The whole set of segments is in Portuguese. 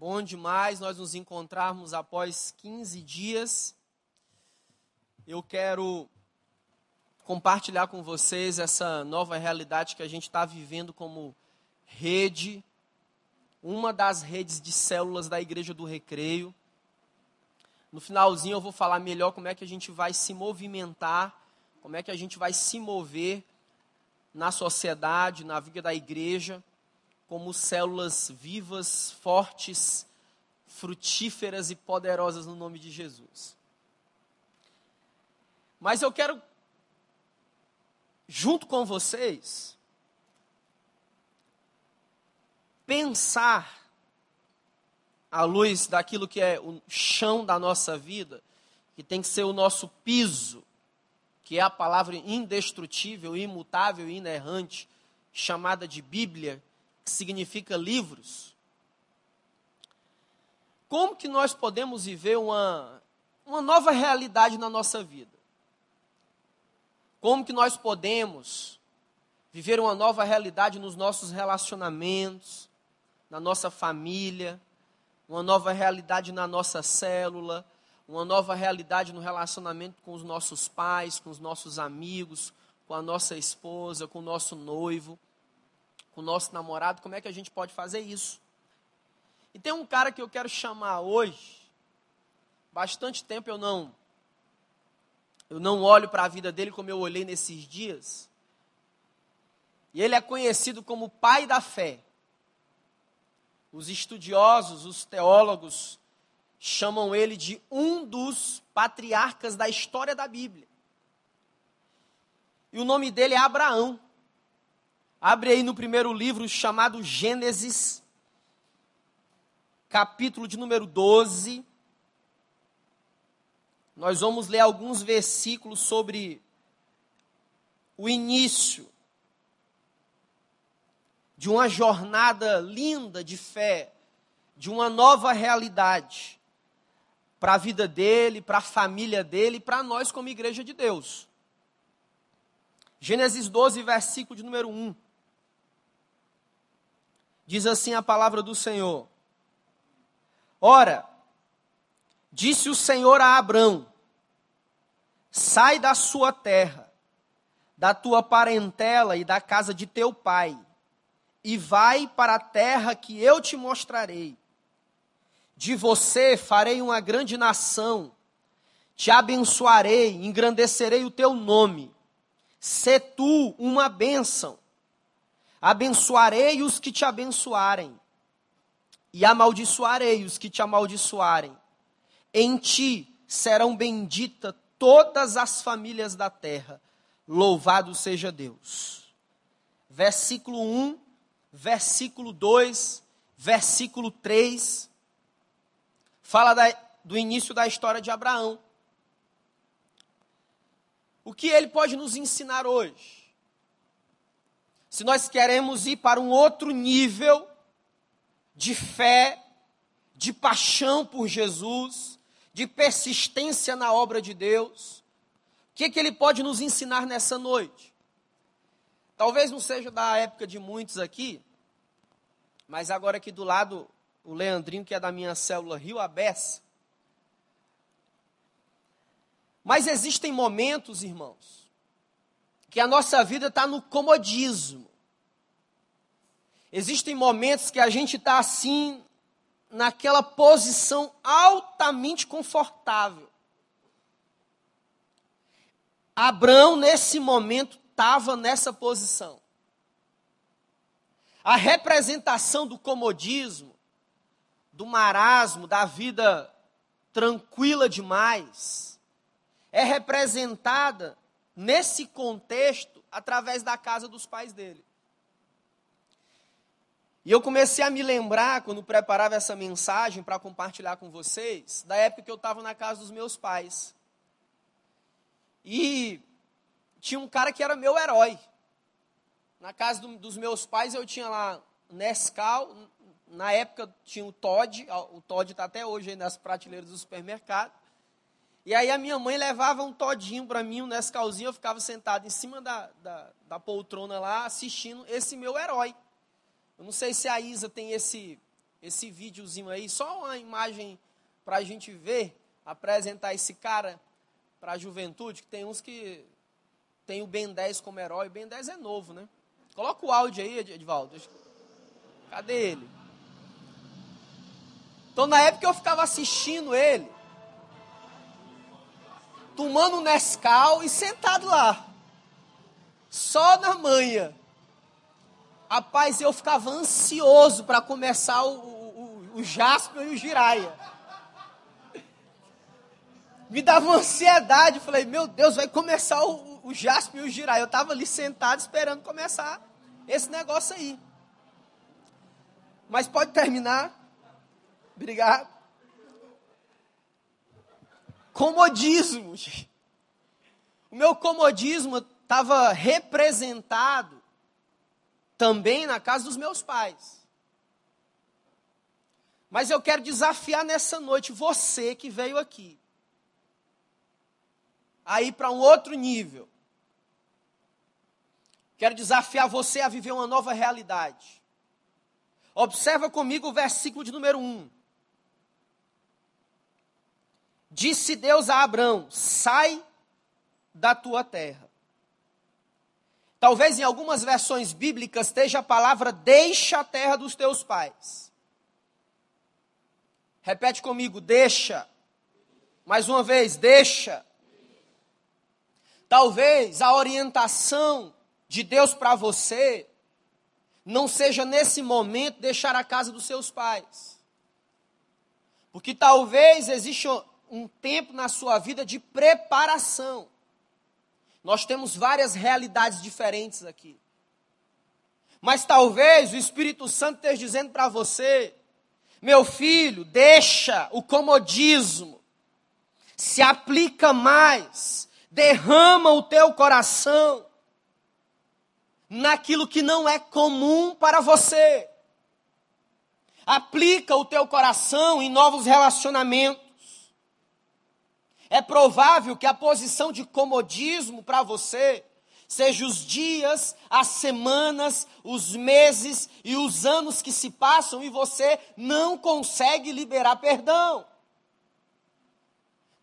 Bom demais nós nos encontrarmos após 15 dias. Eu quero compartilhar com vocês essa nova realidade que a gente está vivendo como rede, uma das redes de células da Igreja do Recreio. No finalzinho eu vou falar melhor como é que a gente vai se movimentar, como é que a gente vai se mover na sociedade, na vida da igreja como células vivas, fortes, frutíferas e poderosas no nome de Jesus. Mas eu quero, junto com vocês, pensar à luz daquilo que é o chão da nossa vida, que tem que ser o nosso piso, que é a palavra indestrutível, imutável e inerrante, chamada de Bíblia, que significa livros. Como que nós podemos viver uma, uma nova realidade na nossa vida? Como que nós podemos viver uma nova realidade nos nossos relacionamentos, na nossa família, uma nova realidade na nossa célula, uma nova realidade no relacionamento com os nossos pais, com os nossos amigos, com a nossa esposa, com o nosso noivo com o nosso namorado, como é que a gente pode fazer isso? E tem um cara que eu quero chamar hoje. Bastante tempo eu não eu não olho para a vida dele como eu olhei nesses dias. E ele é conhecido como pai da fé. Os estudiosos, os teólogos chamam ele de um dos patriarcas da história da Bíblia. E o nome dele é Abraão. Abre aí no primeiro livro chamado Gênesis, capítulo de número 12. Nós vamos ler alguns versículos sobre o início de uma jornada linda de fé, de uma nova realidade para a vida dele, para a família dele, para nós como igreja de Deus. Gênesis 12, versículo de número 1. Diz assim a palavra do Senhor: Ora, disse o Senhor a Abrão: Sai da sua terra, da tua parentela e da casa de teu pai, e vai para a terra que eu te mostrarei. De você farei uma grande nação, te abençoarei, engrandecerei o teu nome. Se tu uma bênção Abençoarei os que te abençoarem, e amaldiçoarei os que te amaldiçoarem. Em ti serão benditas todas as famílias da terra. Louvado seja Deus. Versículo 1, versículo 2, versículo 3. Fala da, do início da história de Abraão. O que ele pode nos ensinar hoje? Se nós queremos ir para um outro nível de fé, de paixão por Jesus, de persistência na obra de Deus, o que, que ele pode nos ensinar nessa noite? Talvez não seja da época de muitos aqui, mas agora aqui do lado, o Leandrinho, que é da minha célula Rio Abessa. Mas existem momentos, irmãos, que a nossa vida está no comodismo. Existem momentos que a gente está assim, naquela posição altamente confortável. Abraão, nesse momento, estava nessa posição. A representação do comodismo, do marasmo, da vida tranquila demais, é representada nesse contexto, através da casa dos pais dele. E eu comecei a me lembrar, quando preparava essa mensagem para compartilhar com vocês, da época que eu estava na casa dos meus pais. E tinha um cara que era meu herói. Na casa do, dos meus pais eu tinha lá Nescau, na época tinha o Todd, o Todd está até hoje aí nas prateleiras do supermercado. E aí a minha mãe levava um todinho para mim, um Nescauzinho, eu ficava sentado em cima da, da, da, poltrona lá, assistindo esse meu herói. Eu não sei se a Isa tem esse, esse videozinho aí, só uma imagem para a gente ver, apresentar esse cara para a juventude, que tem uns que tem o Ben 10 como herói, Ben 10 é novo, né? Coloca o áudio aí, Edvaldo. Cadê ele? Então, na época eu ficava assistindo ele, tomando um Nescau e sentado lá, só na manhã. Rapaz, eu ficava ansioso para começar o, o, o Jasper e o Giraia. Me dava uma ansiedade, falei, meu Deus, vai começar o, o Jasper e o Giraia. Eu estava ali sentado esperando começar esse negócio aí. Mas pode terminar. Obrigado. Comodismo. O meu comodismo estava representado também na casa dos meus pais. Mas eu quero desafiar nessa noite você que veio aqui a ir para um outro nível. Quero desafiar você a viver uma nova realidade. Observa comigo o versículo de número 1. Disse Deus a Abraão: sai da tua terra. Talvez em algumas versões bíblicas esteja a palavra deixa a terra dos teus pais. Repete comigo, deixa. Mais uma vez, deixa. Talvez a orientação de Deus para você não seja nesse momento deixar a casa dos seus pais. Porque talvez exista um tempo na sua vida de preparação. Nós temos várias realidades diferentes aqui. Mas talvez o Espírito Santo esteja dizendo para você, meu filho, deixa o comodismo, se aplica mais, derrama o teu coração naquilo que não é comum para você. Aplica o teu coração em novos relacionamentos. É provável que a posição de comodismo para você seja os dias, as semanas, os meses e os anos que se passam e você não consegue liberar perdão.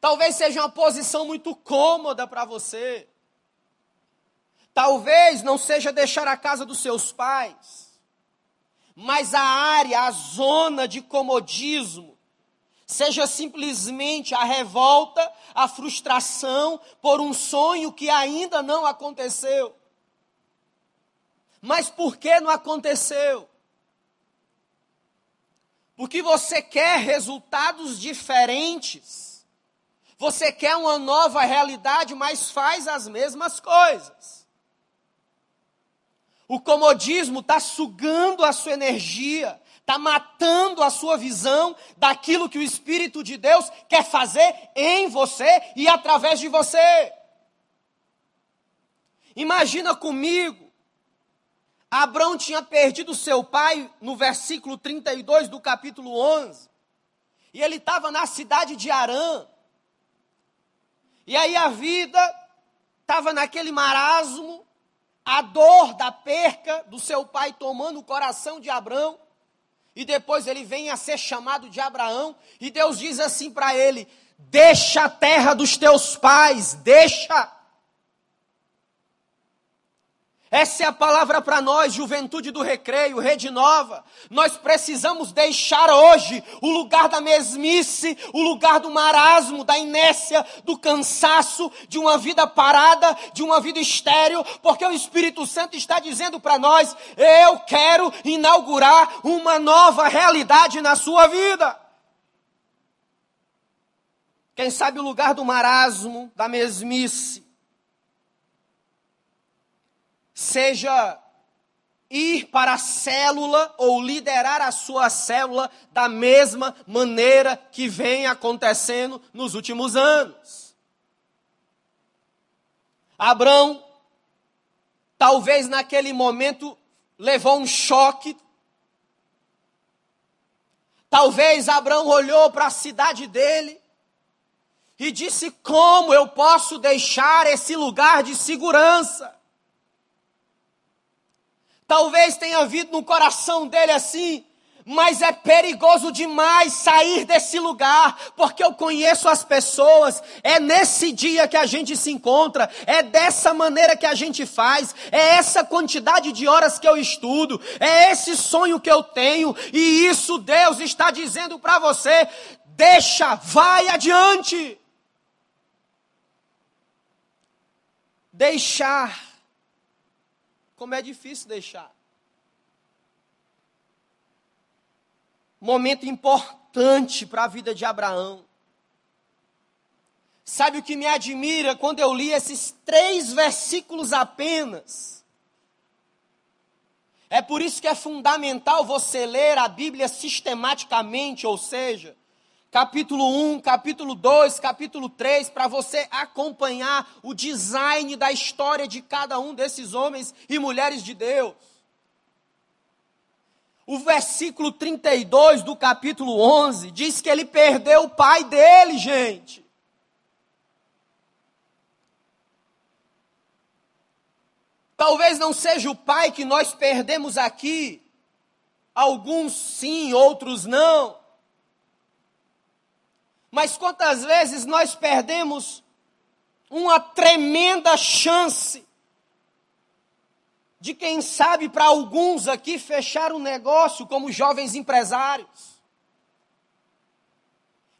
Talvez seja uma posição muito cômoda para você. Talvez não seja deixar a casa dos seus pais, mas a área, a zona de comodismo, seja simplesmente a revolta, a frustração por um sonho que ainda não aconteceu. Mas por que não aconteceu? Porque você quer resultados diferentes. Você quer uma nova realidade, mas faz as mesmas coisas. O comodismo está sugando a sua energia, está matando a sua visão daquilo que o Espírito de Deus quer fazer em você e através de você. Imagina comigo, Abraão tinha perdido seu pai no versículo 32 do capítulo 11, e ele estava na cidade de Arã, e aí a vida estava naquele marasmo, a dor da perca do seu pai tomando o coração de Abraão, e depois ele vem a ser chamado de Abraão, e Deus diz assim para ele: Deixa a terra dos teus pais, deixa. Essa é a palavra para nós, juventude do recreio, rede nova. Nós precisamos deixar hoje o lugar da mesmice, o lugar do marasmo, da inércia, do cansaço, de uma vida parada, de uma vida estéril, porque o Espírito Santo está dizendo para nós: eu quero inaugurar uma nova realidade na sua vida. Quem sabe o lugar do marasmo, da mesmice, seja ir para a célula ou liderar a sua célula da mesma maneira que vem acontecendo nos últimos anos. Abraão, talvez naquele momento, levou um choque. Talvez Abraão olhou para a cidade dele e disse: Como eu posso deixar esse lugar de segurança? Talvez tenha havido no coração dele assim, mas é perigoso demais sair desse lugar, porque eu conheço as pessoas. É nesse dia que a gente se encontra, é dessa maneira que a gente faz, é essa quantidade de horas que eu estudo, é esse sonho que eu tenho, e isso Deus está dizendo para você: deixa, vai adiante. Deixar. Como é difícil deixar. momento importante para a vida de Abraão. Sabe o que me admira quando eu li esses três versículos apenas? É por isso que é fundamental você ler a Bíblia sistematicamente, ou seja, capítulo 1, capítulo 2, capítulo 3, para você acompanhar o design da história de cada um desses homens e mulheres de Deus. O versículo 32 do capítulo 11 diz que ele perdeu o pai dele, gente. Talvez não seja o pai que nós perdemos aqui. Alguns sim, outros não. Mas quantas vezes nós perdemos uma tremenda chance de quem sabe para alguns aqui fechar um negócio como jovens empresários.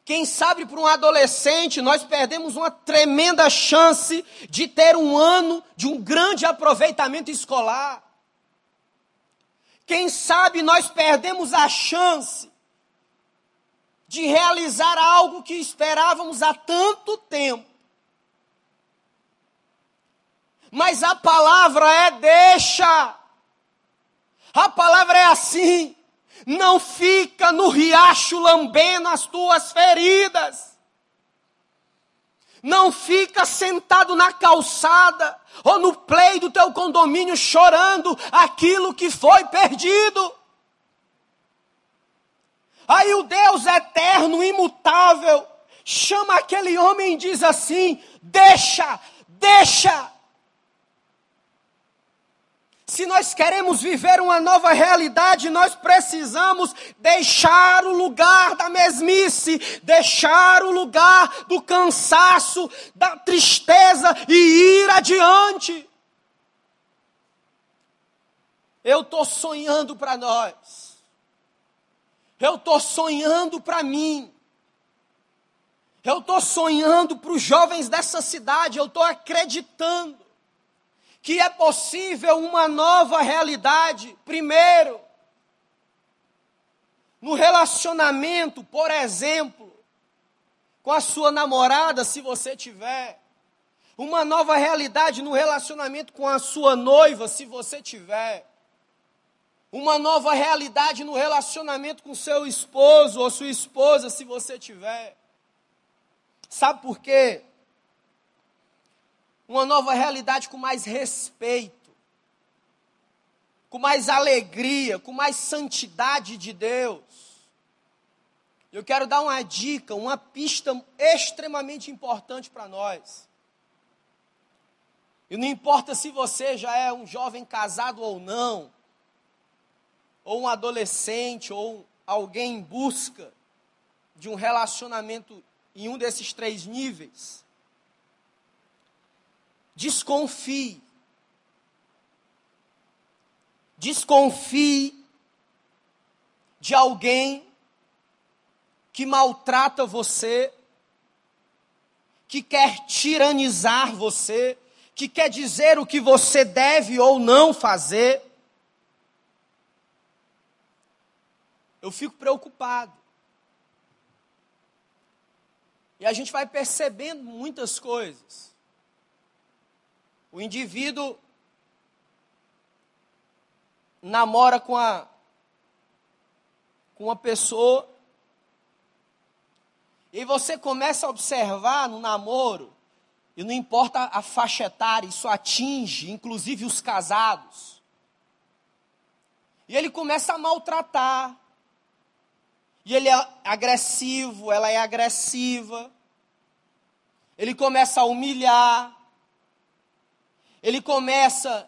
Quem sabe para um adolescente nós perdemos uma tremenda chance de ter um ano de um grande aproveitamento escolar. Quem sabe nós perdemos a chance de realizar algo que esperávamos há tanto tempo mas a palavra é deixa. A palavra é assim. Não fica no riacho lambendo as tuas feridas. Não fica sentado na calçada ou no play do teu condomínio chorando aquilo que foi perdido. Aí o Deus eterno, imutável, chama aquele homem e diz assim: deixa, deixa. Se nós queremos viver uma nova realidade, nós precisamos deixar o lugar da mesmice, deixar o lugar do cansaço, da tristeza e ir adiante. Eu estou sonhando para nós. Eu estou sonhando para mim. Eu estou sonhando para os jovens dessa cidade. Eu estou acreditando que é possível uma nova realidade. Primeiro, no relacionamento, por exemplo, com a sua namorada, se você tiver. Uma nova realidade no relacionamento com a sua noiva, se você tiver. Uma nova realidade no relacionamento com seu esposo ou sua esposa, se você tiver. Sabe por quê? uma nova realidade com mais respeito, com mais alegria, com mais santidade de Deus. Eu quero dar uma dica, uma pista extremamente importante para nós. E não importa se você já é um jovem casado ou não, ou um adolescente, ou alguém em busca de um relacionamento em um desses três níveis. Desconfie. Desconfie de alguém que maltrata você, que quer tiranizar você, que quer dizer o que você deve ou não fazer. Eu fico preocupado. E a gente vai percebendo muitas coisas. O indivíduo namora com a com uma pessoa e você começa a observar no namoro, e não importa a faixa etária, isso atinge inclusive os casados. E ele começa a maltratar. E ele é agressivo, ela é agressiva. Ele começa a humilhar ele começa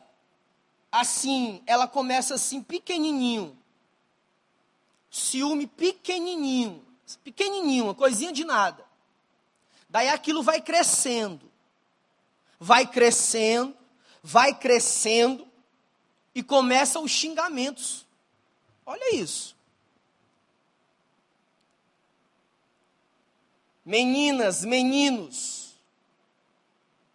assim, ela começa assim pequenininho. ciúme pequenininho, pequenininho, uma coisinha de nada. Daí aquilo vai crescendo, vai crescendo, vai crescendo e começam os xingamentos. Olha isso. Meninas, meninos,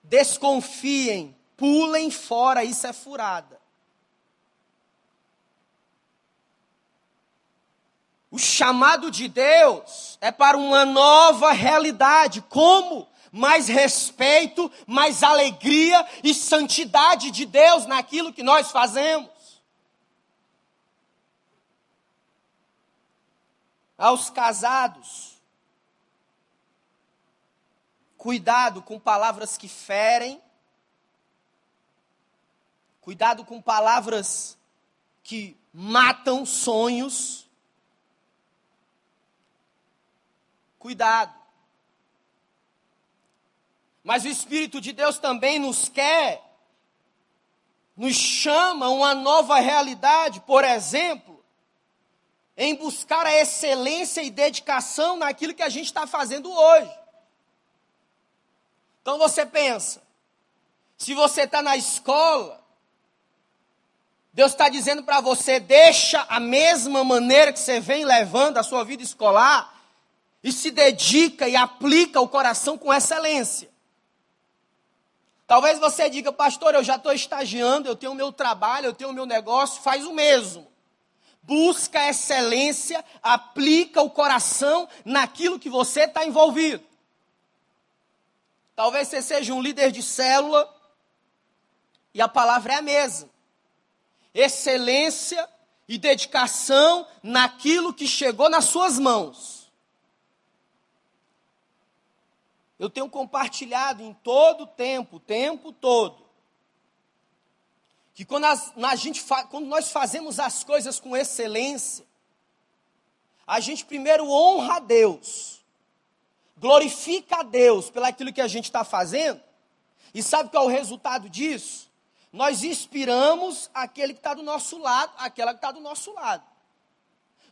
desconfiem, pulem fora, isso é furada. O chamado de Deus é para uma nova realidade. Como? Mais respeito, mais alegria e santidade de Deus naquilo que nós fazemos. Aos casados, cuidado com palavras que ferem, cuidado com palavras que matam sonhos Cuidado. Mas o Espírito de Deus também nos quer, nos chama a uma nova realidade, por exemplo, em buscar a excelência e dedicação naquilo que a gente está fazendo hoje. Então você pensa, se você está na escola, Deus está dizendo para você: deixa a mesma maneira que você vem levando a sua vida escolar, e se dedica e aplica o coração com excelência. Talvez você diga, pastor, eu já estou estagiando, eu tenho o meu trabalho, eu tenho o meu negócio, faz o mesmo. Busca excelência, aplica o coração naquilo que você está envolvido. Talvez você seja um líder de célula e a palavra é a mesma. Excelência e dedicação naquilo que chegou nas suas mãos. eu tenho compartilhado em todo o tempo, o tempo todo, que quando, as, a gente quando nós fazemos as coisas com excelência, a gente primeiro honra a Deus, glorifica a Deus pelo aquilo que a gente está fazendo, e sabe qual é o resultado disso? Nós inspiramos aquele que está do nosso lado, aquela que está do nosso lado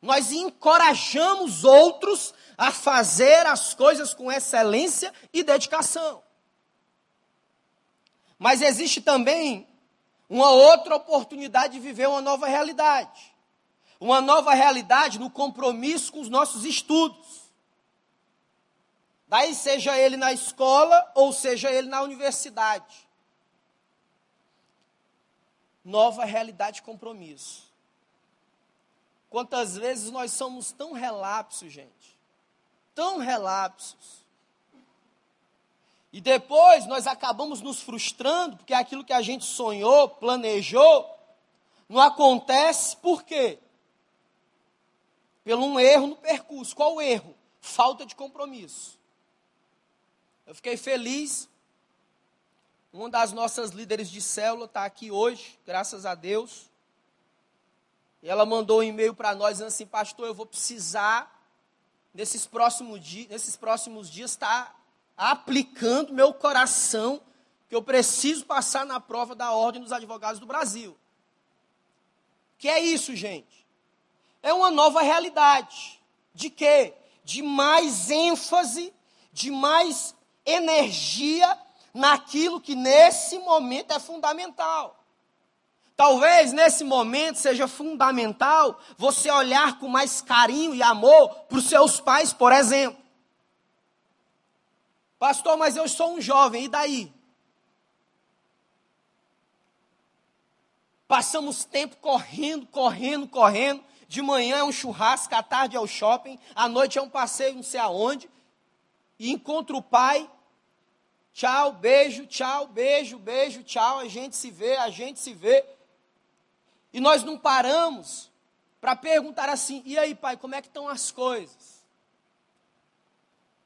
nós encorajamos outros a fazer as coisas com excelência e dedicação. Mas existe também uma outra oportunidade de viver uma nova realidade. Uma nova realidade no compromisso com os nossos estudos. Daí, seja ele na escola ou seja ele na universidade. Nova realidade de compromisso. Quantas vezes nós somos tão relapsos, gente? Tão relapsos. E depois nós acabamos nos frustrando, porque aquilo que a gente sonhou, planejou, não acontece, por quê? Pelo um erro no percurso. Qual o erro? Falta de compromisso. Eu fiquei feliz. Uma das nossas líderes de célula está aqui hoje, graças a Deus. E ela mandou um e-mail para nós assim, pastor, eu vou precisar, nesses próximos, dias, nesses próximos dias, estar tá aplicando meu coração, que eu preciso passar na prova da Ordem dos Advogados do Brasil. Que é isso, gente? É uma nova realidade. De quê? De mais ênfase, de mais energia naquilo que nesse momento é fundamental. Talvez nesse momento seja fundamental você olhar com mais carinho e amor para os seus pais, por exemplo. Pastor, mas eu sou um jovem, e daí? Passamos tempo correndo, correndo, correndo. De manhã é um churrasco, à tarde é o shopping, à noite é um passeio não sei aonde. E encontro o pai. Tchau, beijo, tchau, beijo, beijo, tchau. A gente se vê, a gente se vê. E nós não paramos para perguntar assim: e aí, pai, como é que estão as coisas?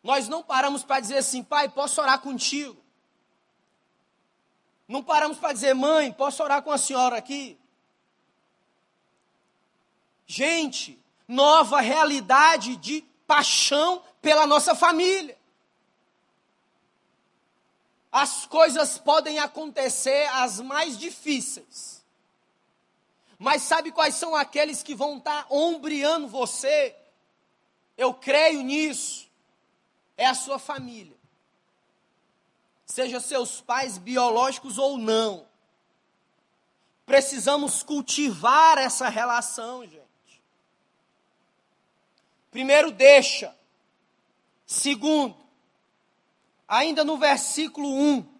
Nós não paramos para dizer assim: pai, posso orar contigo? Não paramos para dizer: mãe, posso orar com a senhora aqui? Gente, nova realidade de paixão pela nossa família. As coisas podem acontecer as mais difíceis Mas sabe quais são aqueles que vão estar tá ombreando você? Eu creio nisso. É a sua família. Seja seus pais biológicos ou não. Precisamos cultivar essa relação, gente. Primeiro, deixa. Segundo, ainda no versículo 1,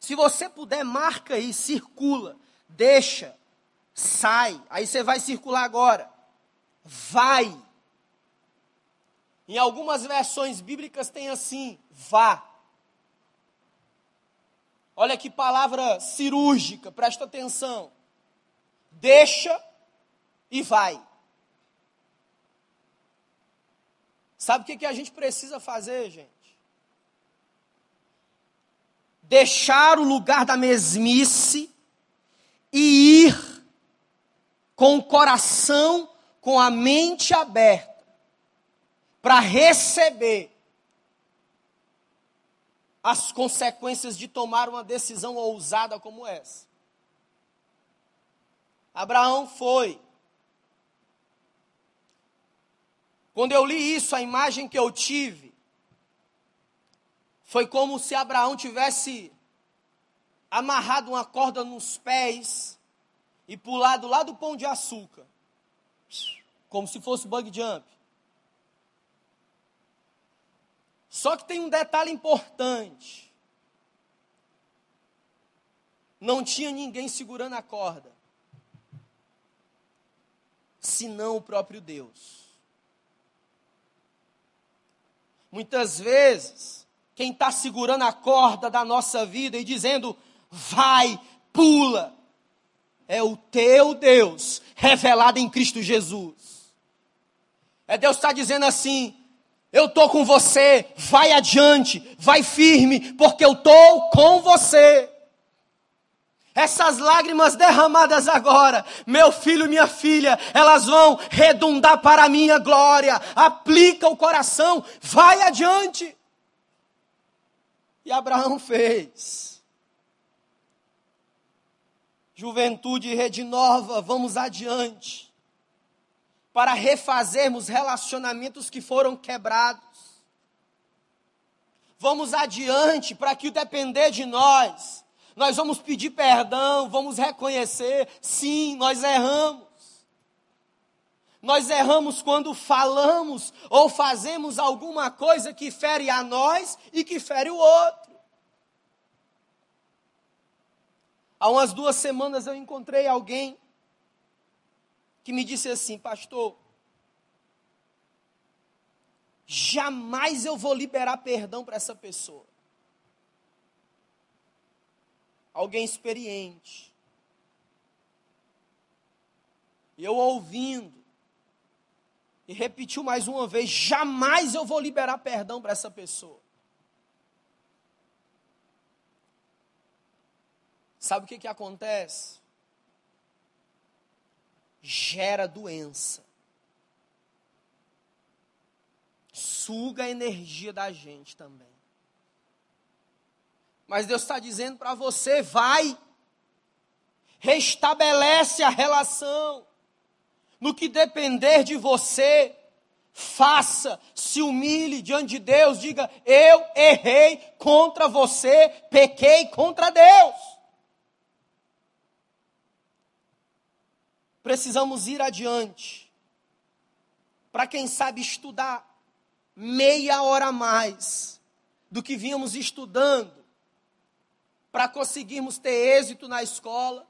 se você puder, marca aí, circula, deixa, sai. Aí você vai circular agora. Vai. Em algumas versões bíblicas tem assim: vá. Olha que palavra cirúrgica, presta atenção. Deixa e vai. Sabe o que, que a gente precisa fazer, gente? Deixar o lugar da mesmice e ir com o coração, com a mente aberta, para receber as consequências de tomar uma decisão ousada como essa. Abraão foi Quando eu li isso, a imagem que eu tive foi como se Abraão tivesse amarrado uma corda nos pés e pulado lá do pão de açúcar, como se fosse bug jump. Só que tem um detalhe importante. Não tinha ninguém segurando a corda, senão o próprio Deus. Muitas vezes, quem está segurando a corda da nossa vida e dizendo, vai, pula, é o teu Deus revelado em Cristo Jesus. É Deus está dizendo assim: eu estou com você, vai adiante, vai firme, porque eu estou com você. Essas lágrimas derramadas agora, meu filho, minha filha, elas vão redundar para a minha glória. Aplica o coração, vai adiante. E Abraão fez. Juventude Rede Nova, vamos adiante. Para refazermos relacionamentos que foram quebrados. Vamos adiante para que o depender de nós nós vamos pedir perdão, vamos reconhecer, sim, nós erramos. Nós erramos quando falamos ou fazemos alguma coisa que fere a nós e que fere o outro. Há umas duas semanas eu encontrei alguém que me disse assim, pastor, jamais eu vou liberar perdão para essa pessoa. alguém experiente. Eu ouvindo, e repetiu mais uma vez: jamais eu vou liberar perdão para essa pessoa. Sabe o que, que acontece? Gera doença. Suga a energia da gente também. Mas Deus está dizendo para você: vai, restabelece a relação. No que depender de você, faça, se humilhe diante de Deus, diga: Eu errei contra você, pequei contra Deus. Precisamos ir adiante. Para quem sabe estudar meia hora a mais do que vínhamos estudando para conseguirmos ter êxito na escola,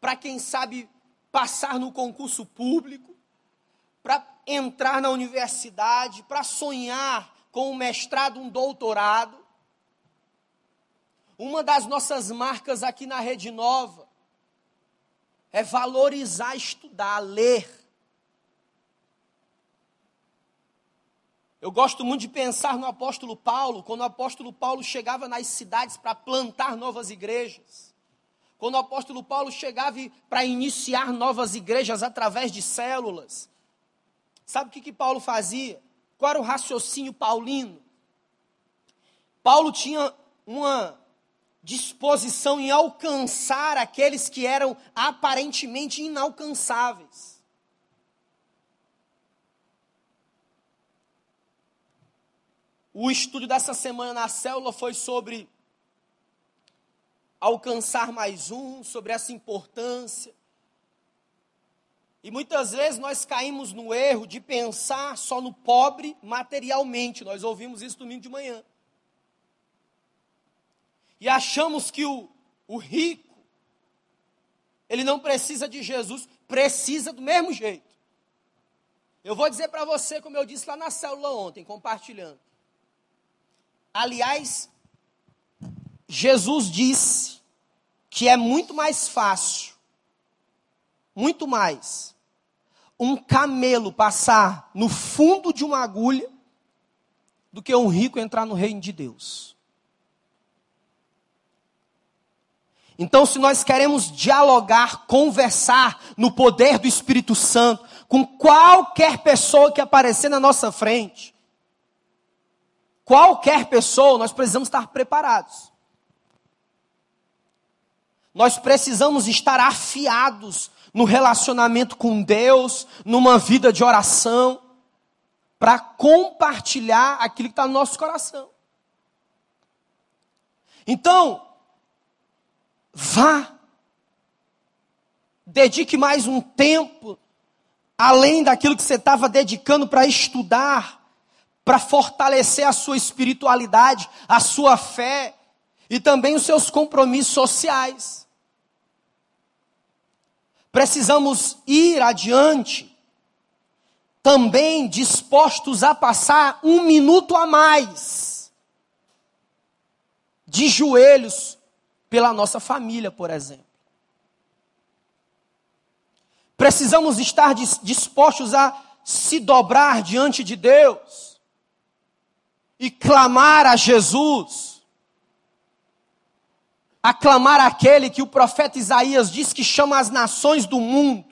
para quem sabe passar no concurso público, para entrar na universidade, para sonhar com um mestrado, um doutorado. Uma das nossas marcas aqui na Rede Nova é valorizar estudar, ler. Eu gosto muito de pensar no apóstolo Paulo, quando o apóstolo Paulo chegava nas cidades para plantar novas igrejas. Quando o apóstolo Paulo chegava para iniciar novas igrejas através de células. Sabe o que, que Paulo fazia? Qual era o raciocínio paulino? Paulo tinha uma disposição em alcançar aqueles que eram aparentemente inalcançáveis. O estudo dessa semana na célula foi sobre alcançar mais um, sobre essa importância. E muitas vezes nós caímos no erro de pensar só no pobre materialmente. Nós ouvimos isso domingo de manhã e achamos que o, o rico, ele não precisa de Jesus, precisa do mesmo jeito. Eu vou dizer para você, como eu disse lá na célula ontem, compartilhando. Aliás, Jesus disse que é muito mais fácil, muito mais, um camelo passar no fundo de uma agulha do que um rico entrar no reino de Deus. Então, se nós queremos dialogar, conversar no poder do Espírito Santo com qualquer pessoa que aparecer na nossa frente, qualquer pessoa, nós precisamos estar preparados. Nós precisamos estar afiados no relacionamento com Deus, numa vida de oração, para compartilhar aquilo que está no nosso coração. Então, Vá. Dedique mais um tempo, além daquilo que você estava dedicando para estudar, para fortalecer a sua espiritualidade, a sua fé e também os seus compromissos sociais. Precisamos ir adiante, também dispostos a passar um minuto a mais, de joelhos, pela nossa família, por exemplo. Precisamos estar dispostos a se dobrar diante de Deus e clamar a Jesus, aclamar aquele que o profeta Isaías diz que chama as nações do mundo.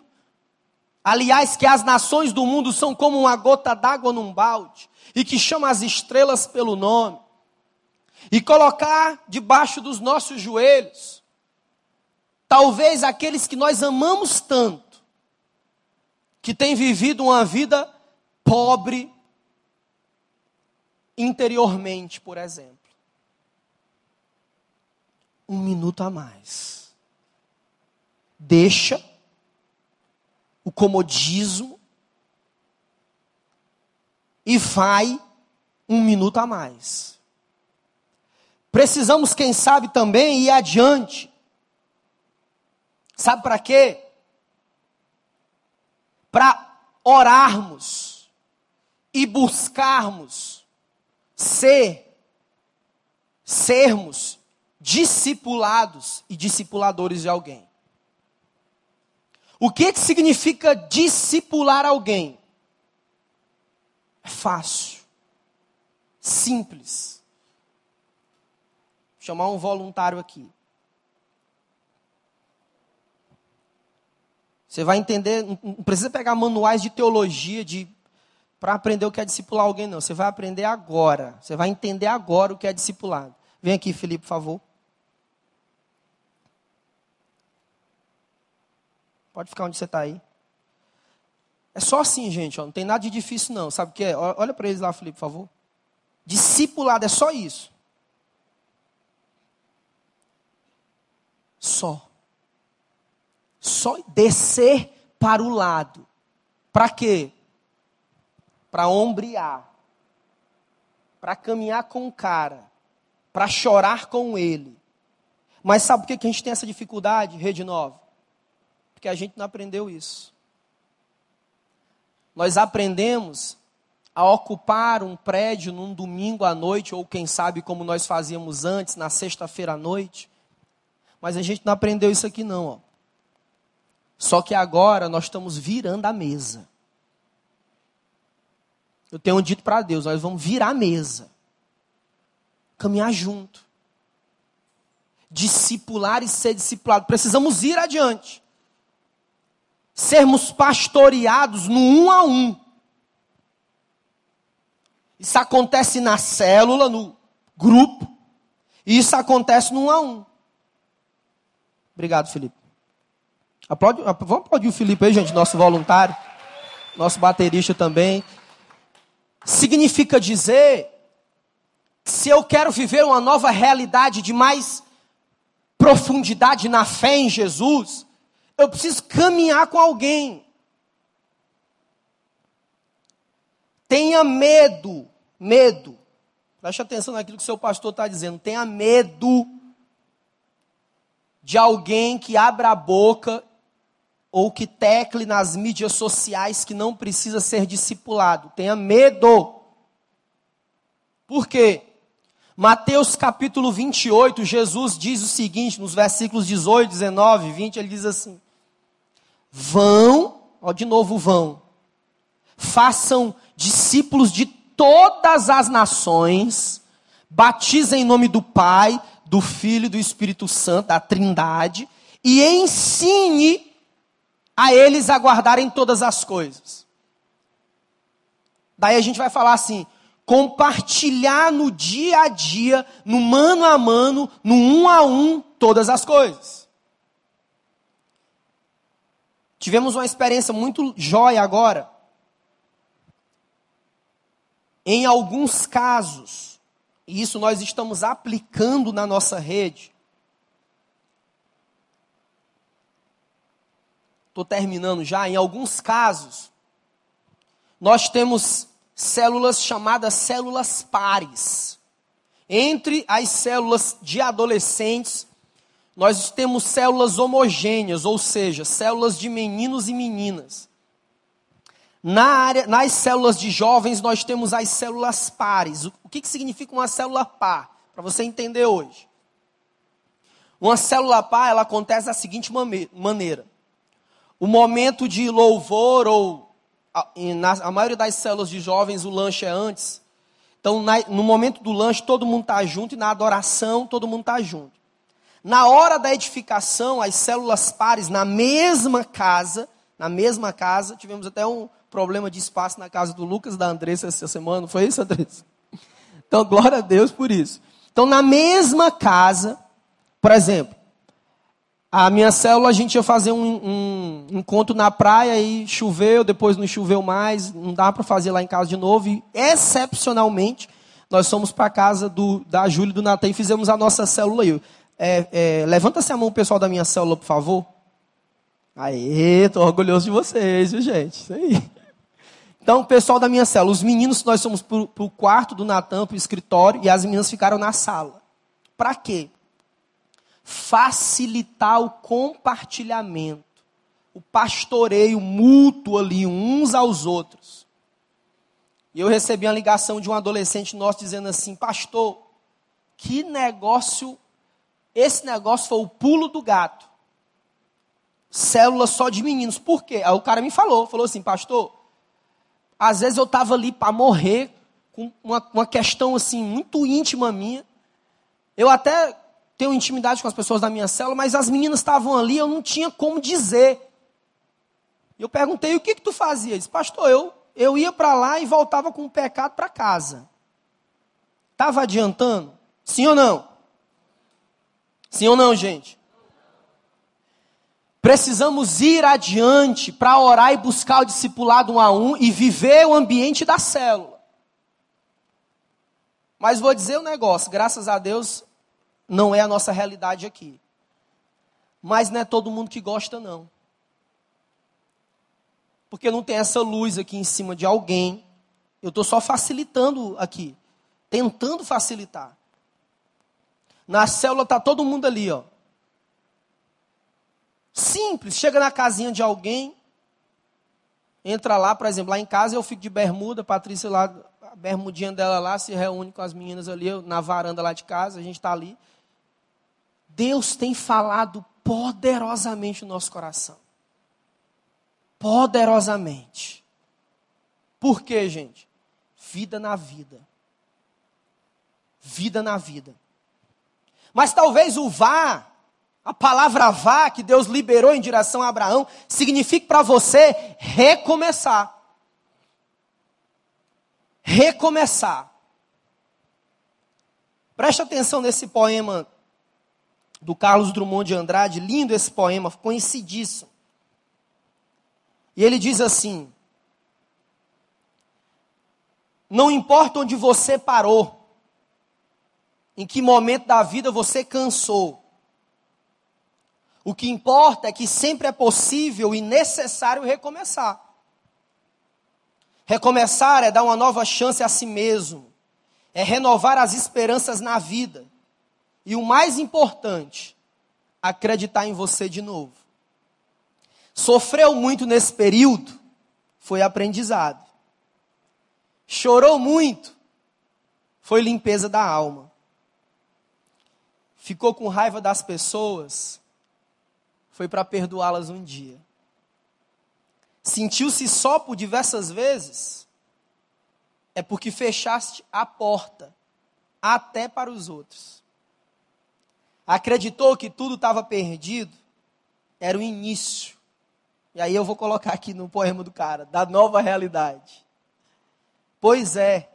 Aliás, que as nações do mundo são como uma gota d'água num balde e que chama as estrelas pelo nome e colocar debaixo dos nossos joelhos, talvez aqueles que nós amamos tanto, que têm vivido uma vida pobre interiormente, por exemplo. Um minuto a mais. Deixa o comodismo e vai um minuto a mais. Precisamos, quem sabe, também ir adiante. Sabe para quê? Para orarmos e buscarmos ser, sermos discipulados e discipuladores de alguém. O que, que significa discipular alguém? É fácil, simples chamar um voluntário aqui. Você vai entender, não precisa pegar manuais de teologia de para aprender o que é discipular alguém, não. Você vai aprender agora. Você vai entender agora o que é discipulado. Vem aqui, Felipe, por favor. Pode ficar onde você está aí. É só assim, gente. Ó, não tem nada de difícil, não. Sabe o que é? Olha para eles lá, Felipe, por favor. Discipulado é só isso. só. Só descer para o lado. Para quê? Para ombrear. Para caminhar com o cara. Para chorar com ele. Mas sabe por que a gente tem essa dificuldade, Rede Nova? Porque a gente não aprendeu isso. Nós aprendemos a ocupar um prédio num domingo à noite, ou quem sabe como nós fazíamos antes, na sexta-feira à noite, mas a gente não aprendeu isso aqui não, ó. Só que agora nós estamos virando a mesa. Eu tenho dito para Deus, nós vamos virar a mesa. Caminhar junto. Discipular e ser discipulado. Precisamos ir adiante. Sermos pastoreados no um a um. Isso acontece na célula, no grupo. E isso acontece no um a um. Obrigado, Felipe. Aplaude, vamos aplaudir o Felipe aí, gente, nosso voluntário, nosso baterista também. Significa dizer, se eu quero viver uma nova realidade de mais profundidade na fé em Jesus, eu preciso caminhar com alguém. Tenha medo, medo. Preste atenção naquilo que seu pastor está dizendo. Tenha medo de alguém que abra a boca ou que tecle nas mídias sociais que não precisa ser discipulado. Tenha medo. Por quê? Mateus capítulo 28, Jesus diz o seguinte, nos versículos 18, 19, 20, ele diz assim: Vão, ó, de novo vão, façam discípulos de todas as nações, batizem em nome do Pai, do Filho e do Espírito Santo, da Trindade, e ensine a eles aguardarem todas as coisas. Daí a gente vai falar assim: compartilhar no dia a dia, no mano a mano, no um a um, todas as coisas. Tivemos uma experiência muito jóia agora. Em alguns casos, e isso nós estamos aplicando na nossa rede, estou terminando já, em alguns casos, nós temos células chamadas células pares. Entre as células de adolescentes, nós temos células homogêneas, ou seja, células de meninos e meninas. Na área, nas células de jovens, nós temos as células pares. O que, que significa uma célula par? Para você entender hoje. Uma célula par, ela acontece da seguinte maneira o momento de louvor, ou na a maioria das células de jovens, o lanche é antes. Então, na, no momento do lanche, todo mundo está junto, e na adoração, todo mundo está junto. Na hora da edificação, as células pares, na mesma casa, na mesma casa, tivemos até um problema de espaço na casa do Lucas da Andressa essa semana, não foi isso, Andressa? Então, glória a Deus por isso. Então, na mesma casa, por exemplo, a minha célula, a gente ia fazer um, um, encontro na praia e choveu, depois não choveu mais, não dá para fazer lá em casa de novo. E, excepcionalmente, nós fomos para a casa do, da Júlia e do Natan e fizemos a nossa célula aí. É, é, Levanta-se a mão pessoal da minha célula, por favor. Aê, estou orgulhoso de vocês, viu, gente? Isso aí. Então, pessoal da minha célula, os meninos, nós fomos para o quarto do Natan, para o escritório, e as meninas ficaram na sala. Para quê? facilitar o compartilhamento, o pastoreio mútuo ali, uns aos outros. E eu recebi uma ligação de um adolescente nosso dizendo assim: Pastor, que negócio, esse negócio foi o pulo do gato. Célula só de meninos. Por quê? Aí o cara me falou: falou assim, Pastor, às vezes eu estava ali para morrer, com uma, uma questão assim, muito íntima minha. Eu até tenho intimidade com as pessoas da minha célula, mas as meninas estavam ali, eu não tinha como dizer. Eu perguntei, o que que tu fazia? Ele disse, pastor, eu, eu ia para lá e voltava com o pecado para casa. Estava adiantando? Sim ou não? Sim ou não, gente? Precisamos ir adiante para orar e buscar o discipulado um a um e viver o ambiente da célula. Mas vou dizer um negócio, graças a Deus, não é a nossa realidade aqui. Mas não é todo mundo que gosta, não. Porque não tem essa luz aqui em cima de alguém. Eu estou só facilitando aqui. Tentando facilitar. Na célula está todo mundo ali, ó. Simples. Chega na casinha de alguém. Entra lá, por exemplo, lá em casa eu fico de bermuda, Patrícia lá, a bermudinha dela lá, se reúne com as meninas ali, eu, na varanda lá de casa, a gente está ali. Deus tem falado poderosamente no nosso coração. Poderosamente. Por quê, gente? Vida na vida. Vida na vida. Mas talvez o vá, a palavra vá que Deus liberou em direção a Abraão, signifique para você recomeçar. Recomeçar. Preste atenção nesse poema do Carlos Drummond de Andrade, lindo esse poema, conhecidíssimo. E ele diz assim: Não importa onde você parou, em que momento da vida você cansou, o que importa é que sempre é possível e necessário recomeçar. Recomeçar é dar uma nova chance a si mesmo, é renovar as esperanças na vida. E o mais importante, acreditar em você de novo. Sofreu muito nesse período, foi aprendizado. Chorou muito, foi limpeza da alma. Ficou com raiva das pessoas, foi para perdoá-las um dia. Sentiu-se só por diversas vezes, é porque fechaste a porta até para os outros. Acreditou que tudo estava perdido, era o início. E aí eu vou colocar aqui no poema do cara, da nova realidade. Pois é,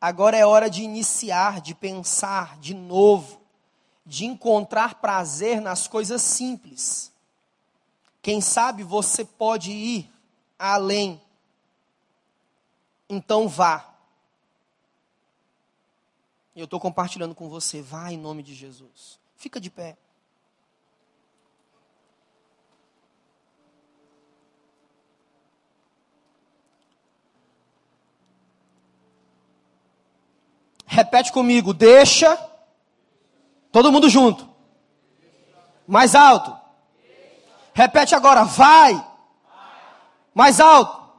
agora é hora de iniciar, de pensar de novo, de encontrar prazer nas coisas simples. Quem sabe você pode ir além. Então vá. Eu estou compartilhando com você. Vá em nome de Jesus. Fica de pé. Repete comigo. Deixa. Todo mundo junto. Mais alto. Repete agora. Vai. Mais alto.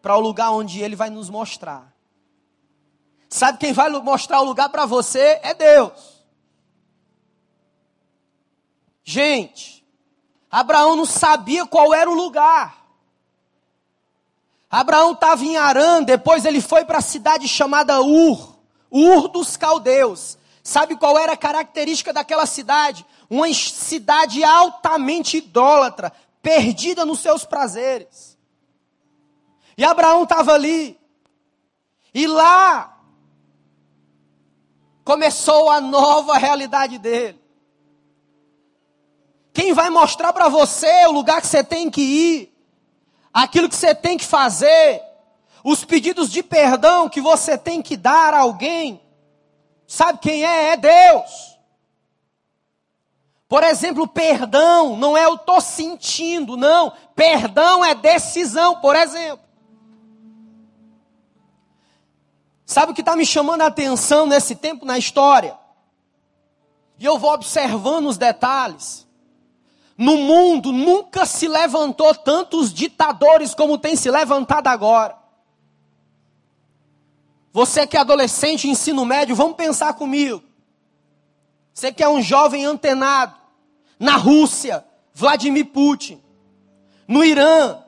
Para o lugar onde ele vai nos mostrar. Sabe quem vai mostrar o lugar para você? É Deus. Gente, Abraão não sabia qual era o lugar. Abraão estava em Arã, depois ele foi para a cidade chamada Ur, Ur dos Caldeus. Sabe qual era a característica daquela cidade? Uma cidade altamente idólatra, perdida nos seus prazeres. E Abraão estava ali. E lá começou a nova realidade dele. Quem vai mostrar para você o lugar que você tem que ir? aquilo que você tem que fazer, os pedidos de perdão que você tem que dar a alguém. Sabe quem é? É Deus. Por exemplo, perdão não é eu estou sentindo, não. Perdão é decisão, por exemplo. Sabe o que está me chamando a atenção nesse tempo na história? E eu vou observando os detalhes. No mundo nunca se levantou tantos ditadores como tem se levantado agora. Você que é adolescente, ensino médio, vamos pensar comigo. Você que é um jovem antenado. Na Rússia, Vladimir Putin. No Irã,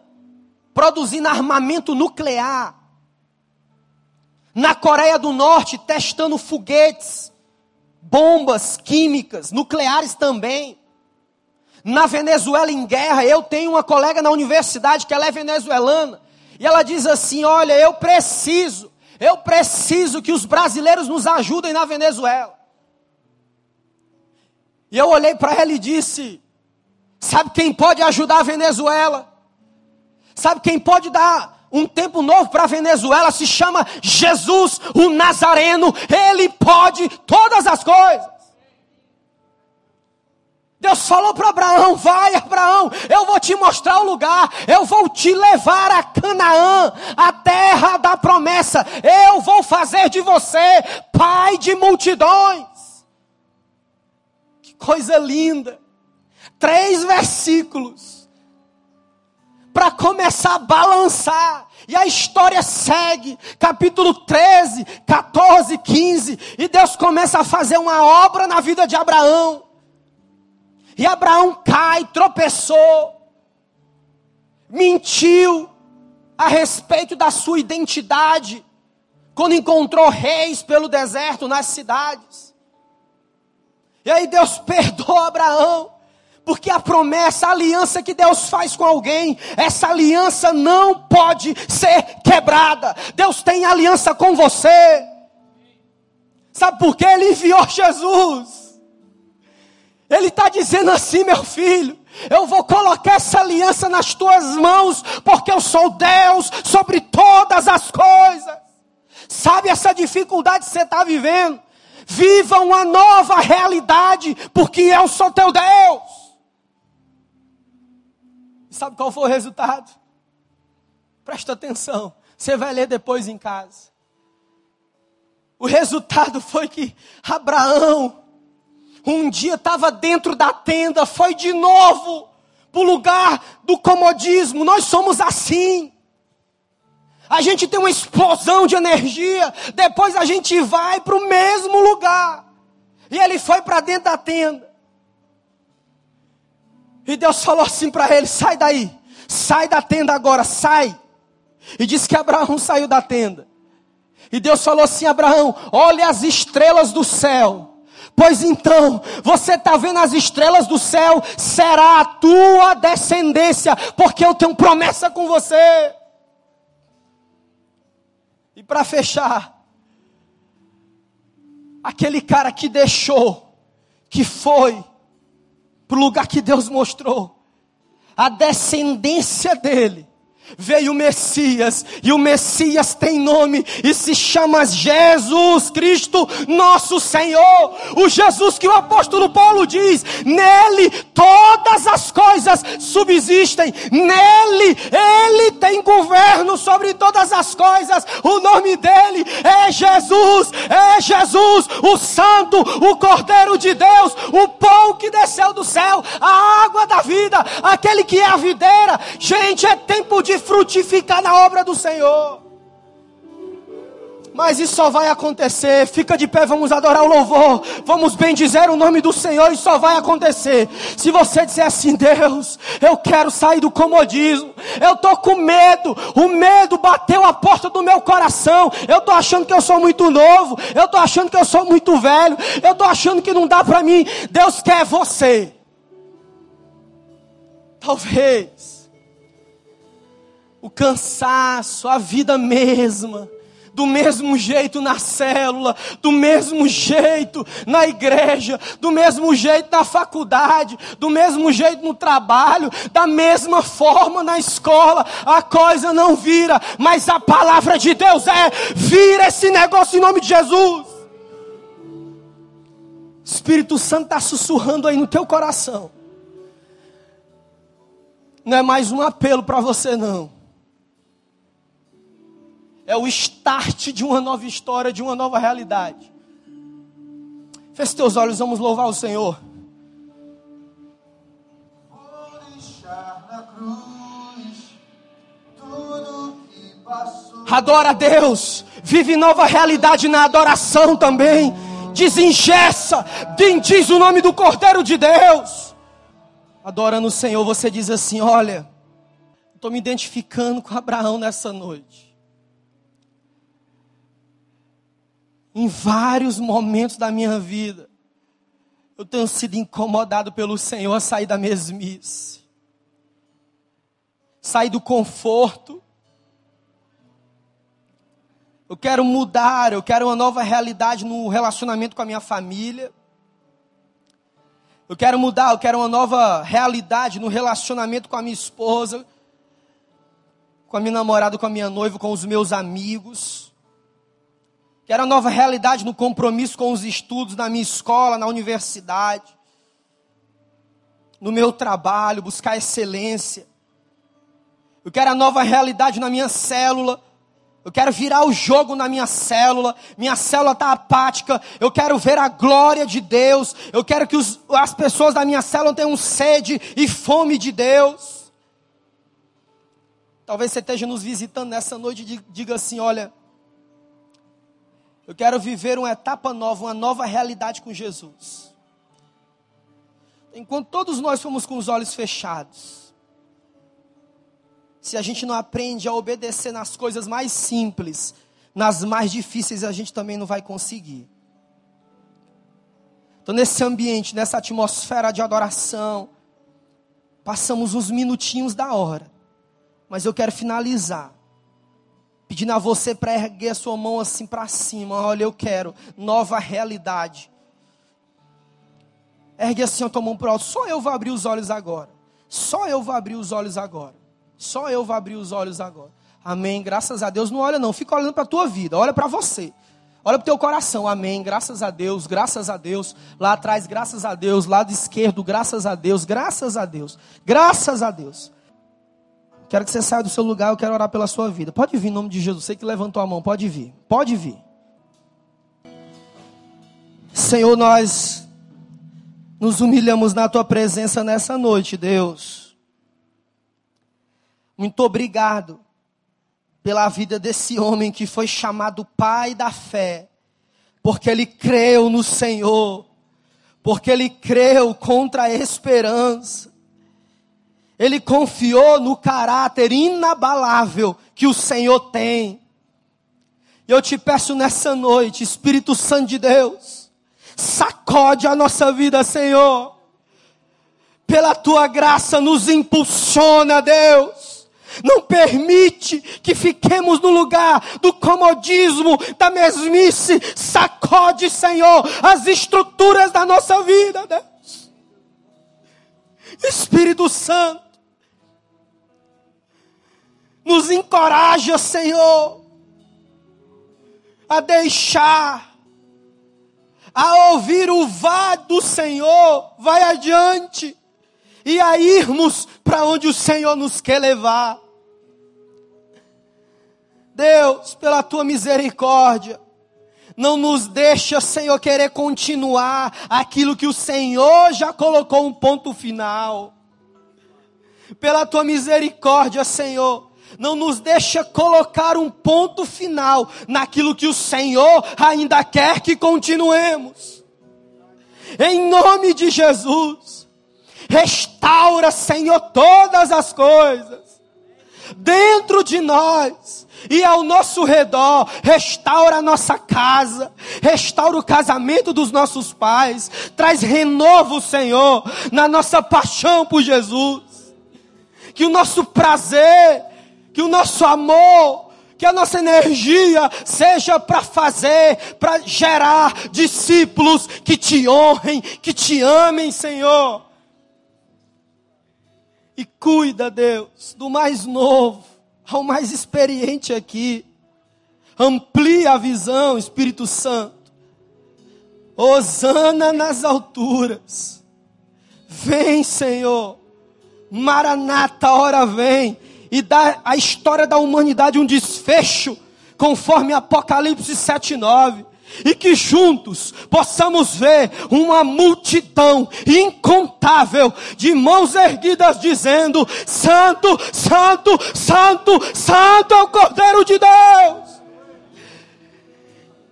produzindo armamento nuclear. Na Coreia do Norte, testando foguetes, bombas químicas, nucleares também na Venezuela em guerra. Eu tenho uma colega na universidade que ela é venezuelana. E ela diz assim: Olha, eu preciso, eu preciso que os brasileiros nos ajudem na Venezuela. E eu olhei para ela e disse: Sabe quem pode ajudar a Venezuela? Sabe quem pode dar um tempo novo para a Venezuela? Se chama Jesus, o Nazareno. Ele pode todas as coisas. Deus falou para Abraão: vai, Abraão, eu vou te mostrar o lugar, eu vou te levar a Canaã, a terra da promessa, eu vou fazer de você pai de multidões. Que coisa linda! Três versículos para começar a balançar. E a história segue, capítulo 13, 14, 15, e Deus começa a fazer uma obra na vida de Abraão. E Abraão cai, tropeçou, mentiu a respeito da sua identidade, quando encontrou reis pelo deserto, nas cidades. E aí Deus perdoou Abraão, porque a promessa, a aliança que Deus faz com alguém, essa aliança não pode ser quebrada. Deus tem aliança com você. Sabe por quê? Ele enviou Jesus. Ele está dizendo assim, meu filho: eu vou colocar essa aliança nas tuas mãos, porque eu sou Deus sobre todas as coisas. Sabe essa dificuldade que você está vivendo? Viva uma nova realidade, porque eu sou teu Deus. Sabe qual foi o resultado? Presta atenção. Você vai ler depois em casa. O resultado foi que Abraão, um dia estava dentro da tenda, foi de novo para o lugar do comodismo. Nós somos assim. A gente tem uma explosão de energia, depois a gente vai para o mesmo lugar. E ele foi para dentro da tenda. E Deus falou assim para ele: sai daí, sai da tenda agora, sai. E disse que Abraão saiu da tenda. E Deus falou assim: Abraão, olha as estrelas do céu. Pois então, você está vendo as estrelas do céu, será a tua descendência, porque eu tenho promessa com você. E para fechar, aquele cara que deixou, que foi para o lugar que Deus mostrou, a descendência dele veio o Messias, e o Messias tem nome e se chama Jesus Cristo, nosso Senhor. O Jesus que o apóstolo Paulo diz: nele todas as coisas subsistem, nele ele tem governo sobre todas as coisas. O nome dele é Jesus, é Jesus, o Santo, o Cordeiro de Deus, o pão que desceu do céu, a água da vida, aquele que é a videira. Gente, é tempo de frutificar na obra do Senhor. Mas isso só vai acontecer. Fica de pé, vamos adorar o louvor. Vamos bendizer o nome do Senhor. Isso só vai acontecer. Se você disser assim, Deus, eu quero sair do comodismo. Eu estou com medo. O medo bateu a porta do meu coração. Eu estou achando que eu sou muito novo. Eu estou achando que eu sou muito velho. Eu estou achando que não dá para mim. Deus quer você. Talvez o cansaço, a vida mesma, do mesmo jeito na célula, do mesmo jeito na igreja, do mesmo jeito na faculdade, do mesmo jeito no trabalho, da mesma forma na escola, a coisa não vira, mas a palavra de Deus é: vira esse negócio em nome de Jesus. Espírito Santo está sussurrando aí no teu coração. Não é mais um apelo para você, não é o start de uma nova história, de uma nova realidade. Feche teus olhos, vamos louvar o Senhor. Adora a Deus, vive nova realidade na adoração também. Desengessa, bendiz o nome do Cordeiro de Deus. Adorando o Senhor, você diz assim: Olha, estou me identificando com Abraão nessa noite. Em vários momentos da minha vida, eu tenho sido incomodado pelo Senhor a sair da mesmice, sair do conforto. Eu quero mudar, eu quero uma nova realidade no relacionamento com a minha família. Eu quero mudar, eu quero uma nova realidade no relacionamento com a minha esposa, com a minha namorada, com a minha noiva, com os meus amigos. Quero uma nova realidade no compromisso com os estudos na minha escola, na universidade, no meu trabalho, buscar excelência. Eu quero a nova realidade na minha célula. Eu quero virar o jogo na minha célula. Minha célula está apática. Eu quero ver a glória de Deus. Eu quero que os, as pessoas da minha célula tenham sede e fome de Deus. Talvez você esteja nos visitando nessa noite e diga assim: olha, eu quero viver uma etapa nova, uma nova realidade com Jesus. Enquanto todos nós fomos com os olhos fechados, se a gente não aprende a obedecer nas coisas mais simples, nas mais difíceis a gente também não vai conseguir. Então, nesse ambiente, nessa atmosfera de adoração, passamos uns minutinhos da hora, mas eu quero finalizar Pedindo a você para erguer a sua mão assim para cima. Olha, eu quero nova realidade. Ergue assim a tua mão para alto. Só eu vou abrir os olhos agora. Só eu vou abrir os olhos agora. Só eu vou abrir os olhos agora. Amém. Graças a Deus. Não olha não. Fica olhando para a tua vida. Olha para você. Olha para o teu coração, amém. Graças a Deus, graças a Deus. Lá atrás, graças a Deus. Lado esquerdo, graças a Deus, graças a Deus. Graças a Deus. Quero que você saia do seu lugar, eu quero orar pela sua vida. Pode vir em nome de Jesus. Você que levantou a mão, pode vir. Pode vir. Senhor, nós nos humilhamos na tua presença nessa noite, Deus. Muito obrigado pela vida desse homem que foi chamado pai da fé, porque ele creu no Senhor, porque ele creu contra a esperança. Ele confiou no caráter inabalável que o Senhor tem. E eu te peço nessa noite, Espírito Santo de Deus, sacode a nossa vida, Senhor. Pela tua graça nos impulsiona, Deus não permite que fiquemos no lugar do comodismo, da mesmice. Sacode, Senhor, as estruturas da nossa vida, Deus. Espírito Santo, nos encoraja, Senhor, a deixar, a ouvir o vá do Senhor, vai adiante, e a irmos para onde o Senhor nos quer levar. Deus, pela tua misericórdia, não nos deixa, Senhor, querer continuar aquilo que o Senhor já colocou um ponto final. Pela tua misericórdia, Senhor, não nos deixa colocar um ponto final naquilo que o Senhor ainda quer que continuemos. Em nome de Jesus, restaura, Senhor, todas as coisas dentro de nós e ao nosso redor, restaura a nossa casa, restaura o casamento dos nossos pais, traz renovo, Senhor, na nossa paixão por Jesus. Que o nosso prazer, que o nosso amor, que a nossa energia seja para fazer, para gerar discípulos que te honrem, que te amem, Senhor. E cuida, Deus, do mais novo ao mais experiente aqui. Amplia a visão, Espírito Santo. Osana nas alturas. Vem, Senhor. Maranata, hora vem. E dá a história da humanidade um desfecho, conforme Apocalipse 7,9 e que juntos possamos ver uma multidão incontável de mãos erguidas dizendo: Santo, Santo, Santo, Santo é o Cordeiro de Deus.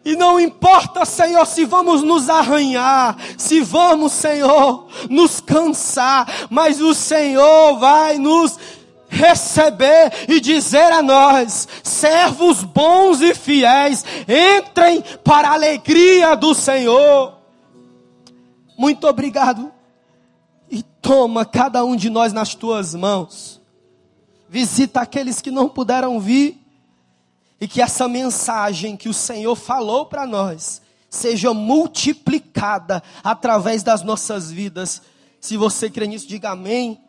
E não importa, Senhor, se vamos nos arranhar, se vamos, Senhor, nos cansar, mas o Senhor vai nos receber e dizer a nós: servos bons e fiéis, entrem para a alegria do Senhor. Muito obrigado. E toma cada um de nós nas tuas mãos. Visita aqueles que não puderam vir. E que essa mensagem que o Senhor falou para nós seja multiplicada através das nossas vidas. Se você crê nisso, diga amém